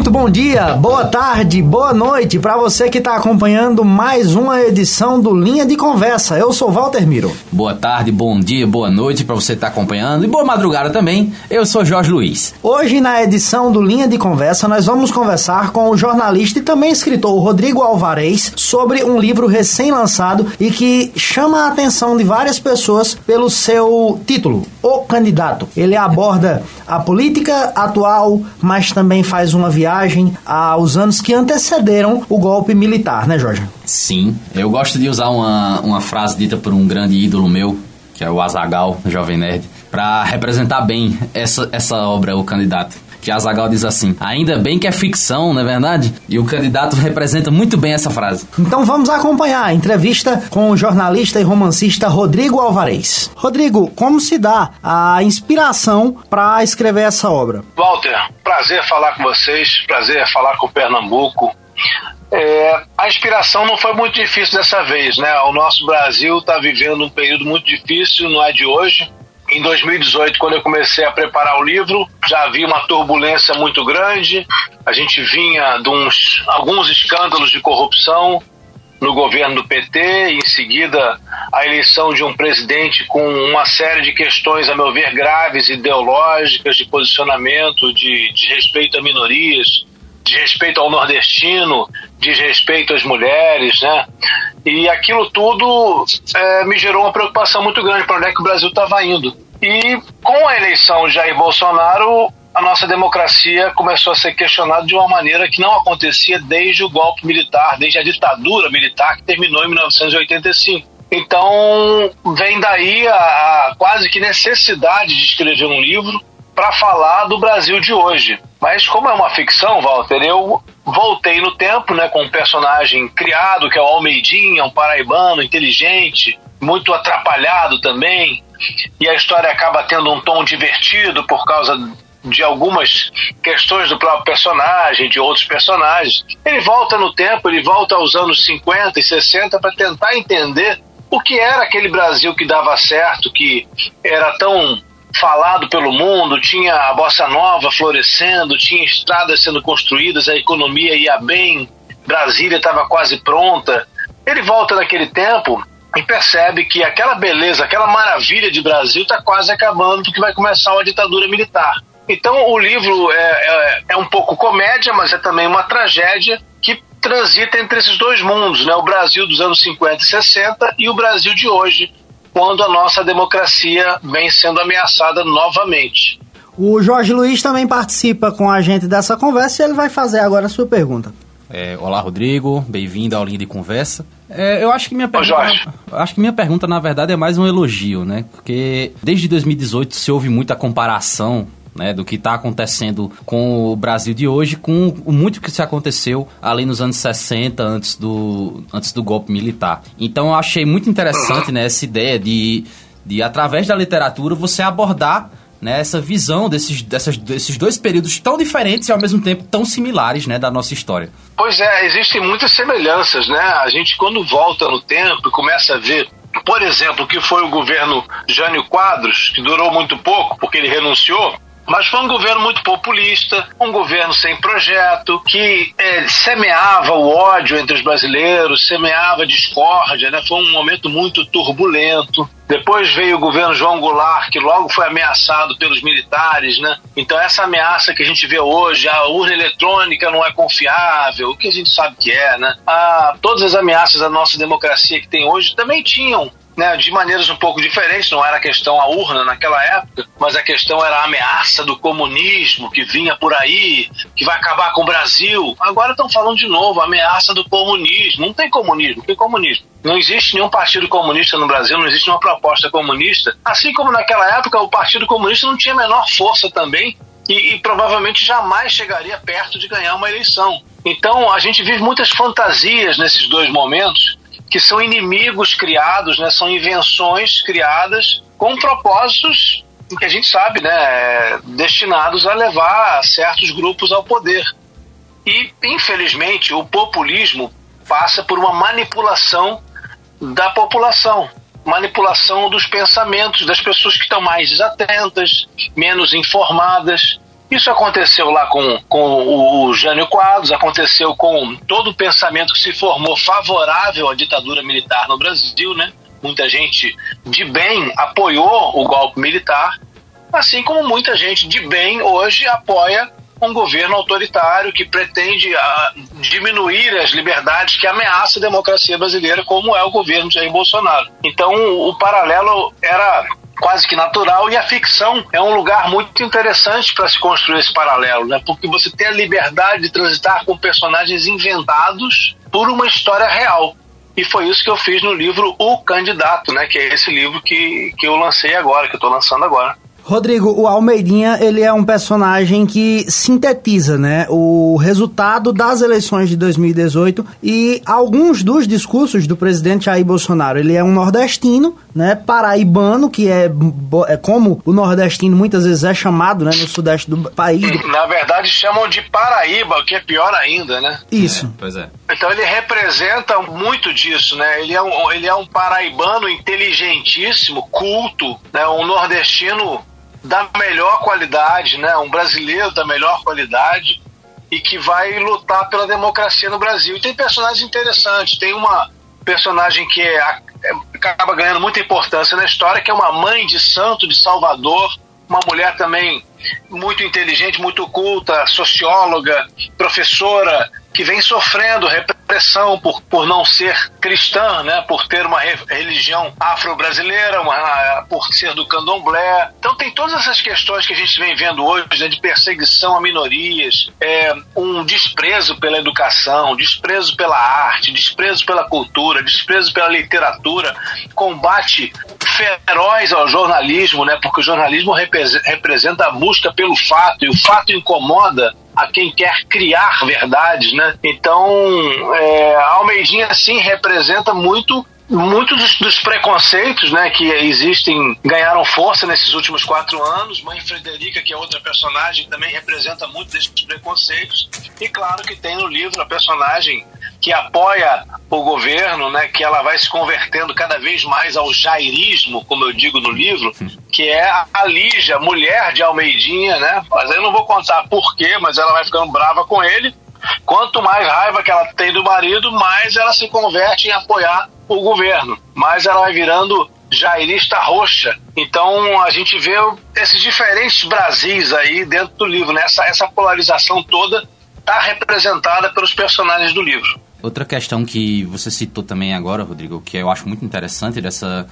Muito bom dia, boa tarde, boa noite para você que está acompanhando mais uma edição do Linha de Conversa. Eu sou Walter Miro. Boa tarde, bom dia, boa noite para você que está acompanhando e boa madrugada também. Eu sou Jorge Luiz. Hoje na edição do Linha de Conversa nós vamos conversar com o jornalista e também escritor Rodrigo Alvarez sobre um livro recém-lançado e que chama a atenção de várias pessoas pelo seu título, O Candidato. Ele aborda a política atual, mas também faz uma viagem aos anos que antecederam o golpe militar, né, Jorge? Sim, eu gosto de usar uma, uma frase dita por um grande ídolo meu, que é o Azagal, Jovem Nerd, para representar bem essa, essa obra, O Candidato que Azagal diz assim: ainda bem que é ficção, não é verdade? E o candidato representa muito bem essa frase. Então vamos acompanhar a entrevista com o jornalista e romancista Rodrigo Alvarez. Rodrigo, como se dá a inspiração para escrever essa obra? Walter, prazer falar com vocês, prazer falar com Pernambuco. É, a inspiração não foi muito difícil dessa vez, né? O nosso Brasil está vivendo um período muito difícil, não é de hoje. Em 2018, quando eu comecei a preparar o livro, já havia uma turbulência muito grande. A gente vinha de uns, alguns escândalos de corrupção no governo do PT, e em seguida a eleição de um presidente com uma série de questões, a meu ver, graves, ideológicas, de posicionamento, de, de respeito a minorias, de respeito ao nordestino, de respeito às mulheres, né? E aquilo tudo é, me gerou uma preocupação muito grande para onde é que o Brasil estava indo. E com a eleição de Jair Bolsonaro, a nossa democracia começou a ser questionada de uma maneira que não acontecia desde o golpe militar, desde a ditadura militar que terminou em 1985. Então, vem daí a, a quase que necessidade de escrever um livro para falar do Brasil de hoje. Mas como é uma ficção, Walter, eu voltei no tempo, né, com um personagem criado que é o Almeidinha, um paraibano inteligente, muito atrapalhado também, e a história acaba tendo um tom divertido por causa de algumas questões do próprio personagem, de outros personagens. Ele volta no tempo, ele volta aos anos 50 e 60 para tentar entender o que era aquele Brasil que dava certo, que era tão falado pelo mundo, tinha a bossa nova florescendo, tinha estradas sendo construídas, a economia ia bem, Brasília estava quase pronta. Ele volta naquele tempo e percebe que aquela beleza, aquela maravilha de Brasil está quase acabando porque vai começar uma ditadura militar. Então o livro é, é, é, um pouco comédia, mas é também uma tragédia que transita entre esses dois mundos, né? o Brasil dos anos 50 e 60 e o Brasil de hoje, quando a nossa democracia vem sendo ameaçada novamente. O Jorge Luiz também participa com a gente dessa conversa e ele vai fazer agora a sua pergunta. É, olá, Rodrigo, bem-vindo ao Linha de Conversa. É, eu acho que minha pergunta, acho que minha pergunta na verdade é mais um elogio, né? Porque desde 2018 se houve muita comparação né, do que está acontecendo com o Brasil de hoje, com muito que se aconteceu ali nos anos 60, antes do, antes do golpe militar. Então eu achei muito interessante né, essa ideia de, de, através da literatura, você abordar né, essa visão desses, dessas, desses dois períodos tão diferentes e ao mesmo tempo tão similares né, da nossa história. Pois é, existem muitas semelhanças, né? A gente quando volta no tempo e começa a ver, por exemplo, o que foi o governo Jânio Quadros, que durou muito pouco porque ele renunciou, mas foi um governo muito populista, um governo sem projeto, que é, semeava o ódio entre os brasileiros, semeava discórdia, né? Foi um momento muito turbulento. Depois veio o governo João Goulart, que logo foi ameaçado pelos militares, né? Então essa ameaça que a gente vê hoje, a urna eletrônica não é confiável, o que a gente sabe que é, né? Ah, todas as ameaças à nossa democracia que tem hoje também tinham né, de maneiras um pouco diferentes. Não era a questão a urna naquela época, mas a questão era a ameaça do comunismo que vinha por aí, que vai acabar com o Brasil. Agora estão falando de novo, a ameaça do comunismo. Não tem comunismo, que comunismo? Não existe nenhum partido comunista no Brasil, não existe nenhuma proposta comunista. Assim como naquela época o Partido Comunista não tinha a menor força também e, e, provavelmente jamais chegaria perto de ganhar uma eleição. Então a gente vive muitas fantasias nesses dois momentos que são inimigos criados, né? São invenções criadas com propósitos que a gente sabe, né? Destinados a levar certos grupos ao poder. E, infelizmente, o populismo passa por uma manipulação da população manipulação dos pensamentos das pessoas que estão mais desatentas, menos informadas, Isso aconteceu lá com, com o Jânio Quadros, aconteceu com todo o pensamento que se formou favorável à ditadura militar no Brasil, né? Muita gente de bem apoiou o golpe militar, assim como muita gente de bem hoje apoia um governo autoritário que pretende a, diminuir as liberdades que ameaça a democracia brasileira, como é o governo de Jair Bolsonaro. Então, o paralelo era quase que natural e a ficção é um lugar muito interessante para se construir esse paralelo, né? Porque você tem a liberdade de transitar com personagens inventados por uma história real. E foi isso que eu fiz no livro O Candidato, né? Que é esse livro que, que eu lancei agora, que eu estou lançando agora. Rodrigo, o Almeidinha, ele é um personagem que sintetiza, né, o resultado das eleições de 2018 e alguns dos discursos do presidente Jair Bolsonaro. Ele é um nordestino, né, paraibano, que é, é como o nordestino muitas vezes é chamado, né, no sudeste do país. Na verdade, chamam de Paraíba, o que é pior ainda, né? Isso. É, pois é. Então ele representa muito disso, né? Ele é um, ele é um paraibano inteligentíssimo, culto, né, um nordestino da melhor qualidade, né? Um brasileiro da melhor qualidade e que vai lutar pela democracia no Brasil. E tem personagens interessantes. Tem uma personagem que é, acaba ganhando muita importância na história, que é uma mãe de santo de Salvador, uma mulher também muito inteligente, muito culta, socióloga, professora, que vem sofrendo repressão por, por não ser cristã, né, por ter uma religião afro-brasileira, por ser do candomblé. Então tem todas essas questões que a gente vem vendo hoje, né, de perseguição a minorias, é, um desprezo pela educação, desprezo pela arte, desprezo pela cultura, desprezo pela literatura, combate feroz ao jornalismo, né, porque o jornalismo representa a busca pelo fato, e o fato incomoda a quem quer criar verdades, né? Então, é, Almeidinha, sim, representa muito muitos dos, dos, preconceitos né, que existem ganharam força nesses últimos quatro anos. Mãe Frederica, que é outra personagem, também representa muito desses preconceitos. E claro que tem no livro a personagem que apoia o governo, né, que ela vai se convertendo cada vez mais ao jairismo, como eu digo no livro, que é a Lígia, mulher de Almeidinha, né? Mas eu não vou contar porquê, mas ela vai ficando brava com ele. Quanto mais raiva que ela tem do marido, mais ela se converte em apoiar o governo. Mais ela vai virando jairista roxa. Então a gente vê esses diferentes Brasis aí dentro do livro, né? Essa, essa polarização toda está representada pelos personagens do livro. Outra questão que você citou também agora, Rodrigo, que eu acho muito interessante dessa,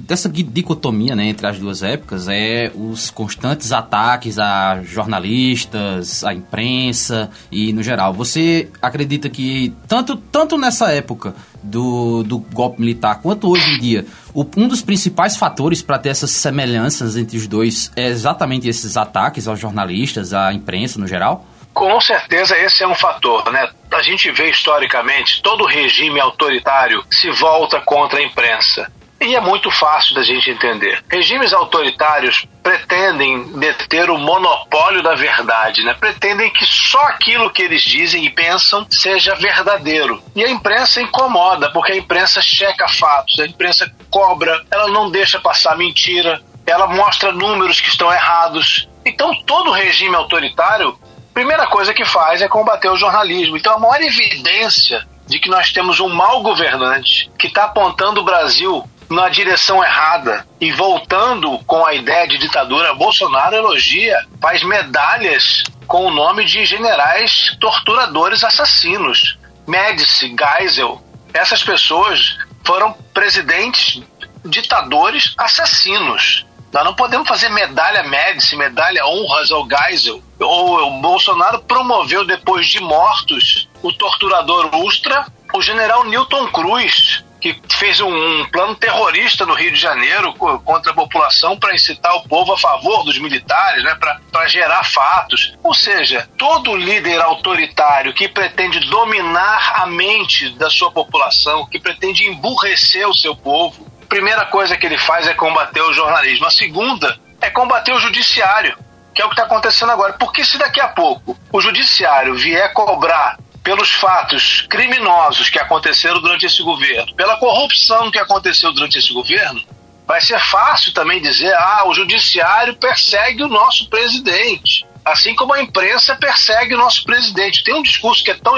dessa dicotomia né, entre as duas épocas é os constantes ataques a jornalistas, à imprensa e no geral. Você acredita que tanto, tanto nessa época do, do golpe militar quanto hoje em dia, o, um dos principais fatores para ter essas semelhanças entre os dois é exatamente esses ataques aos jornalistas, à imprensa no geral? Com certeza esse é um fator, né? A gente vê historicamente todo regime autoritário se volta contra a imprensa. E é muito fácil da gente entender. Regimes autoritários pretendem deter o monopólio da verdade, né? Pretendem que só aquilo que eles dizem e pensam seja verdadeiro. E a imprensa incomoda, porque a imprensa checa fatos, a imprensa cobra, ela não deixa passar mentira, ela mostra números que estão errados. Então todo regime autoritário primeira coisa que faz é combater o jornalismo. Então, a maior evidência de que nós temos um mau governante que está apontando o Brasil na direção errada e voltando com a ideia de ditadura, Bolsonaro elogia, faz medalhas com o nome de generais torturadores assassinos. Médici, Geisel, essas pessoas foram presidentes ditadores assassinos. Nós não podemos fazer medalha Médici, medalha honras ao Geisel. O, o Bolsonaro promoveu, depois de mortos, o torturador Ustra, o general Newton Cruz, que fez um, um, plano terrorista no Rio de Janeiro contra a população para incitar o povo a favor dos militares, né, para gerar fatos. Ou seja, todo líder autoritário que pretende dominar a mente da sua população, que pretende emburrecer o seu povo, primeira coisa que ele faz é combater o jornalismo. A segunda é combater o judiciário, que é o que está acontecendo agora. Porque se daqui a pouco o judiciário vier cobrar pelos fatos criminosos que aconteceram durante esse governo, pela corrupção que aconteceu durante esse governo, vai ser fácil também dizer: ah, o judiciário persegue o nosso presidente. Assim como a imprensa persegue o nosso presidente. Tem um discurso que é tão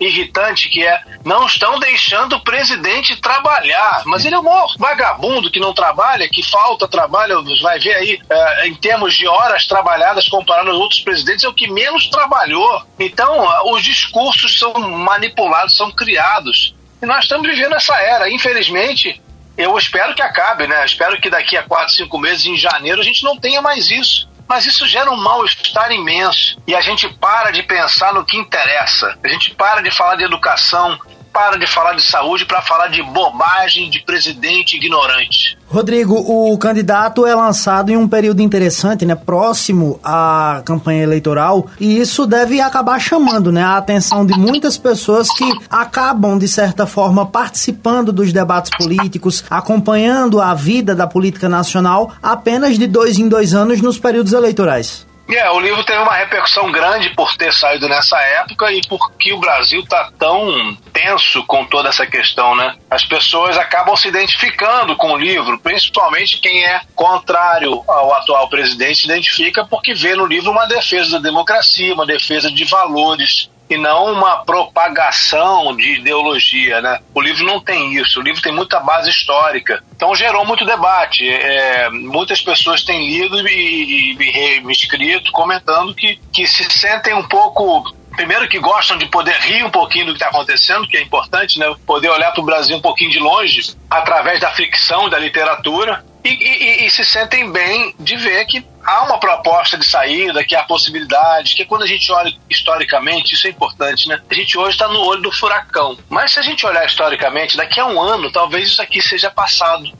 irritante que é não estão deixando o presidente trabalhar. Mas ele é um vagabundo que não trabalha, que falta trabalho, vai ver aí, é, em termos de horas trabalhadas comparado aos outros presidentes, é o que menos trabalhou. Então, os discursos são manipulados, são criados. E nós estamos vivendo essa era. Infelizmente, eu espero que acabe, né? Espero que daqui a quatro, cinco meses, em janeiro, a gente não tenha mais isso. Mas isso gera um mal-estar imenso. E a gente para de pensar no que interessa. A gente para de falar de educação, para de falar de saúde para falar de bobagem de presidente ignorante. Rodrigo, o candidato é lançado em um período interessante, né, próximo à campanha eleitoral, e isso deve acabar chamando, né, a atenção de muitas pessoas que acabam de certa forma participando dos debates políticos, acompanhando a vida da política nacional apenas de dois em dois anos nos períodos eleitorais. É, o livro teve uma repercussão grande por ter saído nessa época e porque o Brasil está tão tenso com toda essa questão, né? As pessoas acabam se identificando com o livro, principalmente quem é contrário ao atual presidente se identifica porque vê no livro uma defesa da democracia, uma defesa de valores, e não uma propagação de ideologia, né? O livro não tem isso, o livro tem muita base histórica. Então gerou muito debate. É, muitas pessoas têm lido e, e, e escrito comentando que, que se sentem um pouco primeiro que gostam de poder rir um pouquinho do que está acontecendo, que é importante, né? Poder olhar para o Brasil um pouquinho de longe, através da ficção, da literatura, e, e, e, se sentem bem de ver que há uma proposta de saída, que há possibilidades, que quando a gente olha historicamente, isso é importante, né? A gente hoje está no olho do furacão. Mas se a gente olhar historicamente, daqui a um ano, talvez isso aqui seja passado.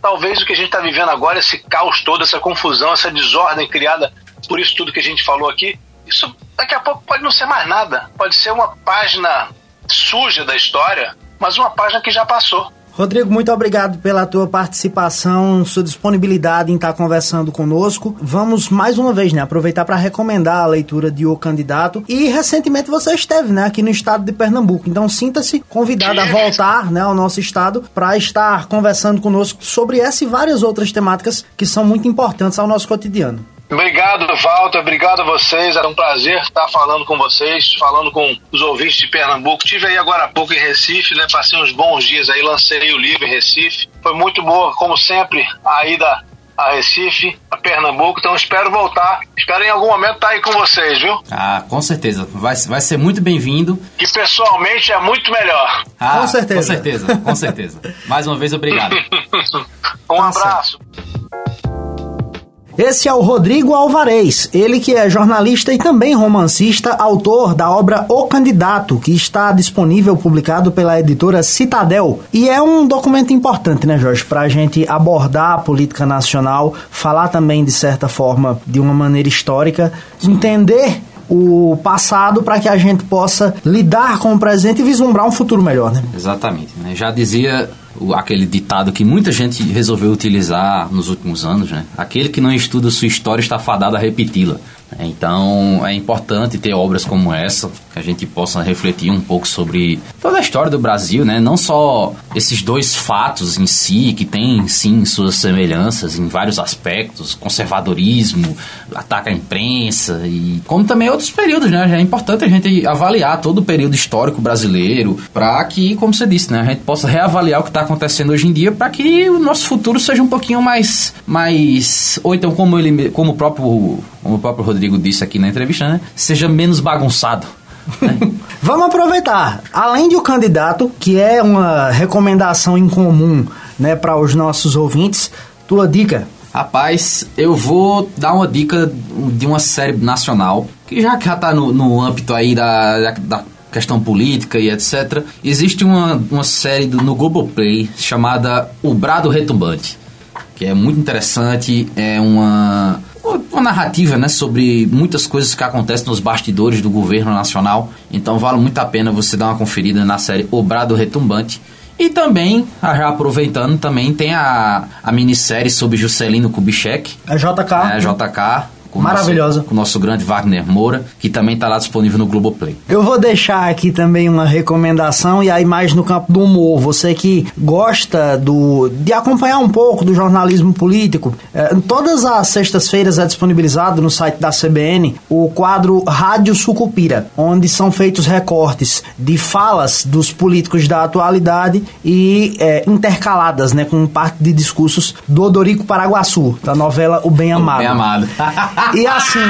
Talvez o que a gente está vivendo agora, esse caos todo, essa confusão, essa desordem criada por isso tudo que a gente falou aqui, isso daqui a pouco pode não ser mais nada. Pode ser uma página suja da história, mas uma página que já passou. Rodrigo, muito obrigado pela tua participação, sua disponibilidade em estar conversando conosco. Vamos mais uma vez, né, aproveitar para recomendar a leitura de O Candidato. E recentemente você esteve, né, aqui no estado de Pernambuco. Então sinta-se convidado a voltar, né, ao nosso estado para estar conversando conosco sobre essa e várias outras temáticas que são muito importantes ao nosso cotidiano. Obrigado, Walter. Obrigado a vocês. Era um prazer estar falando com vocês, falando com os ouvintes de Pernambuco. Tive aí agora há pouco em Recife, né? Passei uns bons dias aí, lancei o livro em Recife. Foi muito boa, como sempre, a ida a Recife, a Pernambuco. Então espero voltar. Espero em algum momento estar aí com vocês, viu? Ah, com certeza. Vai, vai ser muito bem-vindo. E pessoalmente é muito melhor. Ah, com certeza. Com certeza, com certeza. Mais uma vez, obrigado. um abraço. Esse é o Rodrigo Alvarez, ele que é jornalista e também romancista, autor da obra O Candidato, que está disponível publicado pela editora Citadel. E é um documento importante, né, Jorge, para a gente abordar a política nacional, falar também, de certa forma, de uma maneira histórica, entender o passado para que a gente possa lidar com o presente e vislumbrar um futuro melhor, né? Exatamente. Né? Já dizia aquele ditado que muita gente resolveu utilizar nos últimos anos, né? Aquele que não estuda sua história está fadado a repeti-la. Então é importante ter obras como essa, que a gente possa refletir um pouco sobre toda a história do Brasil, né? Não só esses dois fatos em si, que tem sim suas semelhanças em vários aspectos, conservadorismo, ataque à imprensa, e como também outros períodos, né? É importante a gente avaliar todo o período histórico brasileiro, para que, como você disse, né? A gente possa reavaliar o que está acontecendo hoje em dia, para que o nosso futuro seja um pouquinho mais, mais, ou então como ele, como o próprio, como o próprio Rodrigo disse aqui na entrevista, né? Seja menos bagunçado. Né? Vamos aproveitar. Além de o candidato, que é uma recomendação em comum né, para os nossos ouvintes, tua dica. Rapaz, eu vou dar uma dica de uma série nacional, que já que já tá no, no âmbito aí da, da questão política e etc. Existe uma, uma série do, no Globoplay chamada O Brado Retumbante, que é muito interessante, é uma uma narrativa né, sobre muitas coisas que acontecem nos bastidores do governo nacional. Então vale muito a pena você dar uma conferida na série Obrado Retumbante. E também, ah, já aproveitando, também tem a, a minissérie sobre Juscelino Kubitschek. É JK. É JK, Com Maravilhosa. Nosso, com o nosso grande Wagner Moura, que também está lá disponível no Globoplay. Eu vou deixar aqui também uma recomendação, e aí mais no campo do humor. Você que gosta do, de acompanhar um pouco do jornalismo político, é, todas as sextas-feiras é disponibilizado no site da CBN o quadro Rádio Sucupira, onde são feitos recortes de falas dos políticos da atualidade e é, intercaladas né, com parte de discursos do Odorico Paraguaçu, da novela O Bem Amado. O Bem Amado. e assim,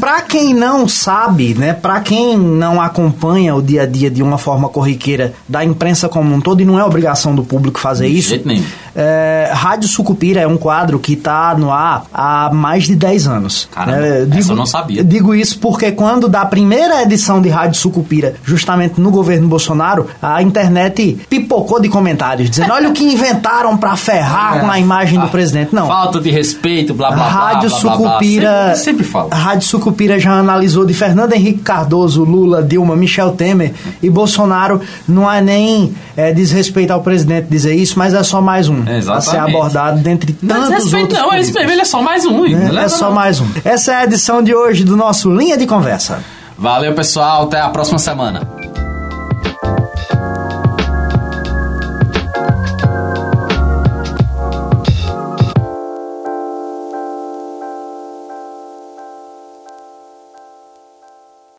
Pra quem não sabe, né, pra quem não acompanha o dia a dia de uma forma corriqueira da imprensa como um todo, e não é obrigação do público fazer de isso. Jeito nenhum. É, Rádio Sucupira é um quadro que tá no ar há mais de 10 anos. Caramba, é, digo, eu não sabia. Digo isso porque quando da primeira edição de Rádio Sucupira, justamente no governo Bolsonaro, a internet pipocou de comentários, dizendo, olha o que inventaram pra ferrar é, com a imagem do presidente. Não. Falta de respeito, blá blá Rádio blá, blá, Sucupira, blá, blá. Sempre, sempre falo. Rádio Sucupira já analisou de Fernando Henrique Cardoso, Lula, Dilma, Michel Temer e Bolsonaro. Não há nem é, desrespeito ao presidente dizer isso, mas é só mais um. A ser abordado dentre tantos respeito, outros. Não, políticos. ele é só mais um. Né? É só mais um. Essa é a edição de hoje do nosso Linha de Conversa. Valeu, pessoal. Até a próxima semana.